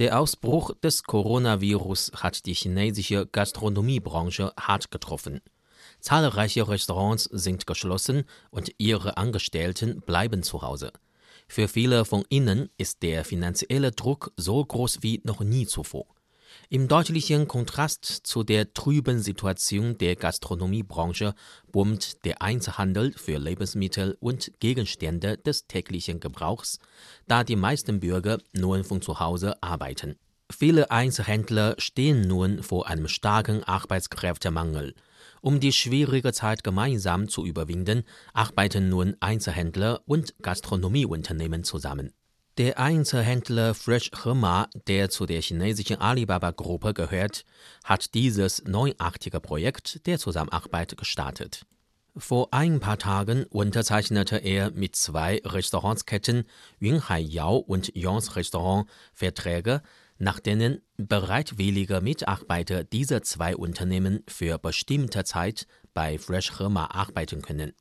Der Ausbruch des Coronavirus hat die chinesische Gastronomiebranche hart getroffen. Zahlreiche Restaurants sind geschlossen und ihre Angestellten bleiben zu Hause. Für viele von ihnen ist der finanzielle Druck so groß wie noch nie zuvor. Im deutlichen Kontrast zu der trüben Situation der Gastronomiebranche boomt der Einzelhandel für Lebensmittel und Gegenstände des täglichen Gebrauchs, da die meisten Bürger nun von zu Hause arbeiten. Viele Einzelhändler stehen nun vor einem starken Arbeitskräftemangel. Um die schwierige Zeit gemeinsam zu überwinden, arbeiten nun Einzelhändler und Gastronomieunternehmen zusammen. Der Einzelhändler Fresh Hema, der zu der chinesischen Alibaba-Gruppe gehört, hat dieses neuartige Projekt der Zusammenarbeit gestartet. Vor ein paar Tagen unterzeichnete er mit zwei Restaurantsketten Yunhai Yao und Yons Restaurant Verträge, nach denen bereitwillige Mitarbeiter dieser zwei Unternehmen für bestimmte Zeit bei Fresh Hema arbeiten können.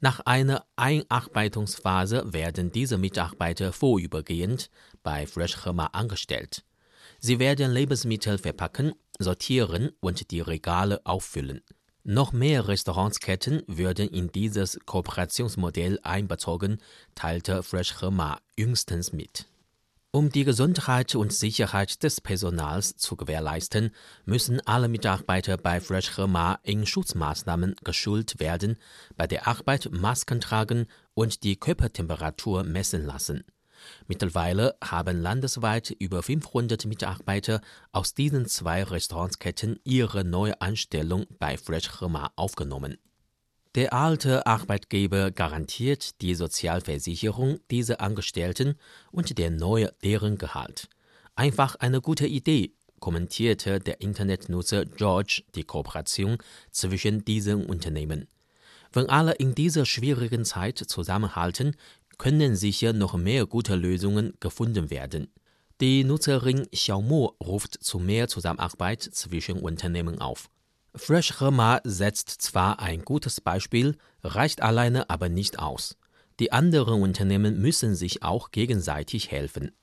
Nach einer Einarbeitungsphase werden diese Mitarbeiter vorübergehend bei Fresh Hema angestellt. Sie werden Lebensmittel verpacken, sortieren und die Regale auffüllen. Noch mehr Restaurantsketten würden in dieses Kooperationsmodell einbezogen, teilte Fresh Hema jüngstens mit. Um die Gesundheit und Sicherheit des Personals zu gewährleisten, müssen alle Mitarbeiter bei Fresh Hema in Schutzmaßnahmen geschult werden, bei der Arbeit Masken tragen und die Körpertemperatur messen lassen. Mittlerweile haben landesweit über 500 Mitarbeiter aus diesen zwei Restaurantsketten ihre neue Anstellung bei Fresh Hema aufgenommen. Der alte Arbeitgeber garantiert die Sozialversicherung dieser Angestellten und der neue deren Gehalt. Einfach eine gute Idee, kommentierte der Internetnutzer George die Kooperation zwischen diesen Unternehmen. Wenn alle in dieser schwierigen Zeit zusammenhalten, können sicher noch mehr gute Lösungen gefunden werden. Die Nutzerin Xiaomo ruft zu mehr Zusammenarbeit zwischen Unternehmen auf. Fresh Hema setzt zwar ein gutes Beispiel, reicht alleine aber nicht aus. Die anderen Unternehmen müssen sich auch gegenseitig helfen.